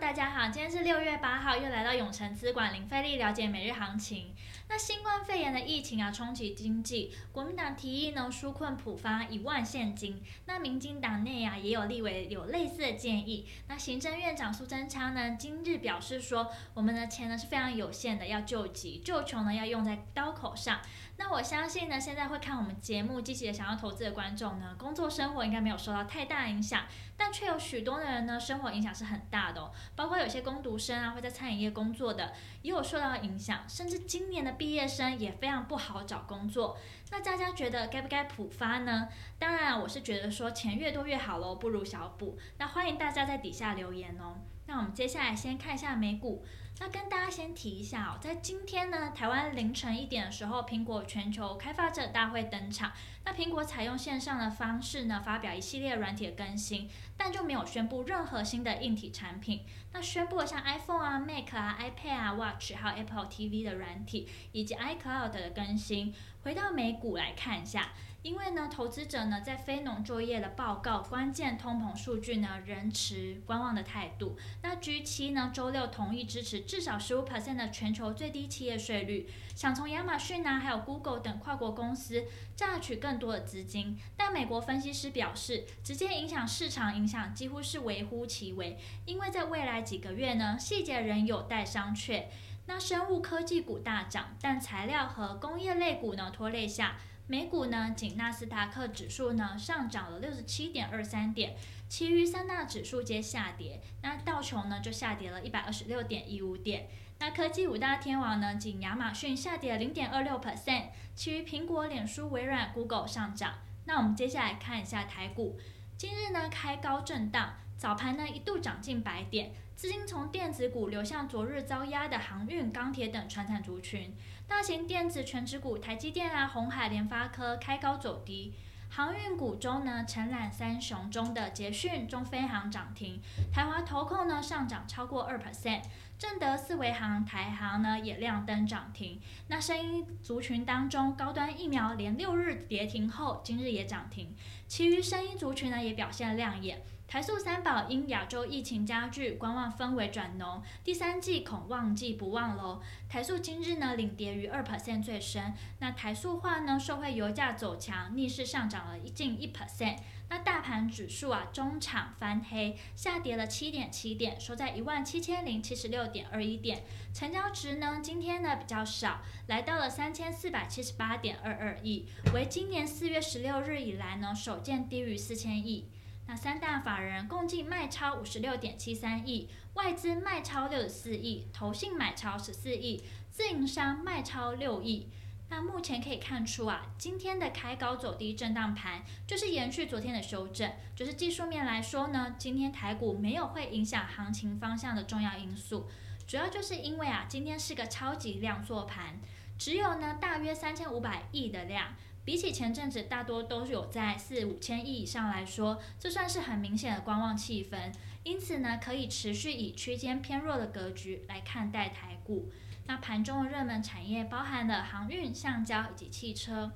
大家好，今天是六月八号，又来到永诚资管零费力了解每日行情。那新冠肺炎的疫情啊，冲击经济，国民党提议呢纾困普发一万现金。那民进党内啊也有立委有类似的建议。那行政院长苏贞昌呢今日表示说，我们的钱呢是非常有限的，要救急救穷呢要用在刀口上。那我相信呢，现在会看我们节目积极的想要投资的观众呢，工作生活应该没有受到太大影响，但却有许多的人呢，生活影响是很大的哦。包括有些工读生啊，会在餐饮业工作的，也有受到影响，甚至今年的毕业生也非常不好找工作。那大家觉得该不该补发呢？当然，我是觉得说钱越多越好喽，不如小补。那欢迎大家在底下留言哦。那我们接下来先看一下美股。那跟大家先提一下哦，在今天呢，台湾凌晨一点的时候，苹果全球开发者大会登场。那苹果采用线上的方式呢，发表一系列软体的更新，但就没有宣布任何新的硬体产品。那宣布了像 iPhone 啊、Mac 啊、iPad 啊、Watch，还有 Apple TV 的软体，以及 iCloud 的更新。回到美股来看一下。因为呢，投资者呢在非农就业的报告、关键通膨数据呢仍持观望的态度。那 G7 呢周六同意支持至少十五 percent 的全球最低企业税率，想从亚马逊啊还有 Google 等跨国公司榨取更多的资金。但美国分析师表示，直接影响市场影响几乎是微乎其微，因为在未来几个月呢细节仍有待商榷。那生物科技股大涨，但材料和工业类股呢拖累下。美股呢，仅纳斯达克指数呢上涨了六十七点二三点，其余三大指数皆下跌。那道琼呢就下跌了一百二十六点一五点。那科技五大天王呢，仅亚马逊下跌了零点二六 percent，其余苹果、脸书、微软、Google 上涨。那我们接下来看一下台股，今日呢开高震荡，早盘呢一度涨近百点。资金从电子股流向昨日遭压的航运、钢铁等传产族群，大型电子全职股台积电啊、鸿海、联发科开高走低。航运股中呢，承揽三雄中的捷讯、中飞航涨停，台华投控呢上涨超过二 percent，正德、四维航、台航呢也亮灯涨停。那声音族群当中，高端疫苗连六日跌停后，今日也涨停，其余声音族群呢也表现亮眼。台塑三宝因亚洲疫情加剧，观望氛围转浓，第三季恐旺季不旺喽。台塑今日呢领跌于二 percent 最深，那台塑化呢受惠油价走强，逆势上涨了近一 percent。那大盘指数啊中场翻黑，下跌了七点七点，收在一万七千零七十六点二一点。成交值呢今天呢比较少，来到了三千四百七十八点二二亿，为今年四月十六日以来呢首见低于四千亿。那三大法人共计卖超五十六点七三亿，外资卖超六十四亿，投信买超十四亿，自营商卖超六亿。那目前可以看出啊，今天的开高走低震荡盘，就是延续昨天的修正。就是技术面来说呢，今天台股没有会影响行情方向的重要因素，主要就是因为啊，今天是个超级量缩盘，只有呢大约三千五百亿的量。比起前阵子大多都有在四五千亿以上来说，这算是很明显的观望气氛。因此呢，可以持续以区间偏弱的格局来看待台股。那盘中的热门产业包含了航运、橡胶以及汽车。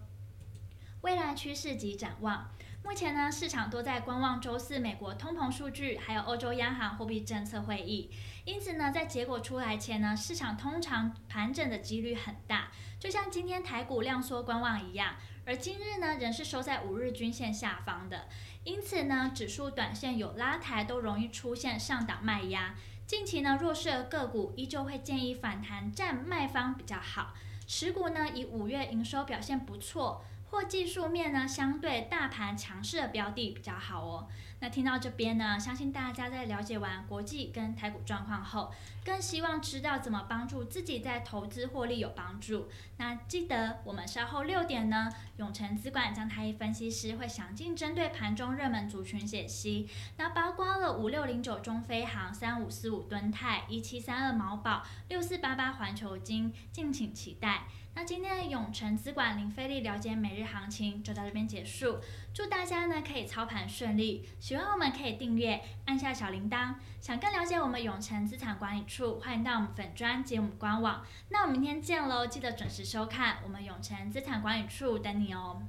未来趋势及展望，目前呢，市场都在观望周四美国通膨数据，还有欧洲央行货币政策会议。因此呢，在结果出来前呢，市场通常盘整的几率很大，就像今天台股量缩观望一样。而今日呢，仍是收在五日均线下方的，因此呢，指数短线有拉抬，都容易出现上档卖压。近期呢，弱势的个股依旧会建议反弹占卖方比较好。持股呢，以五月营收表现不错。或技术面呢，相对大盘强势的标的比较好哦。那听到这边呢，相信大家在了解完国际跟台股状况后，更希望知道怎么帮助自己在投资获利有帮助。那记得我们稍后六点呢，永诚资管张太一分析师会详尽针对盘中热门族群解析，那包括了五六零九中飞航、三五四五敦泰、一七三二毛宝、六四八八环球金，敬请期待。那今天的永诚资管林飞利了解每日行情就到这边结束，祝大家呢可以操盘顺利，喜欢我们可以订阅，按下小铃铛。想更了解我们永诚资产管理处，欢迎到我们粉专及我们官网。那我们明天见喽，记得准时收看我们永诚资产管理处等你哦。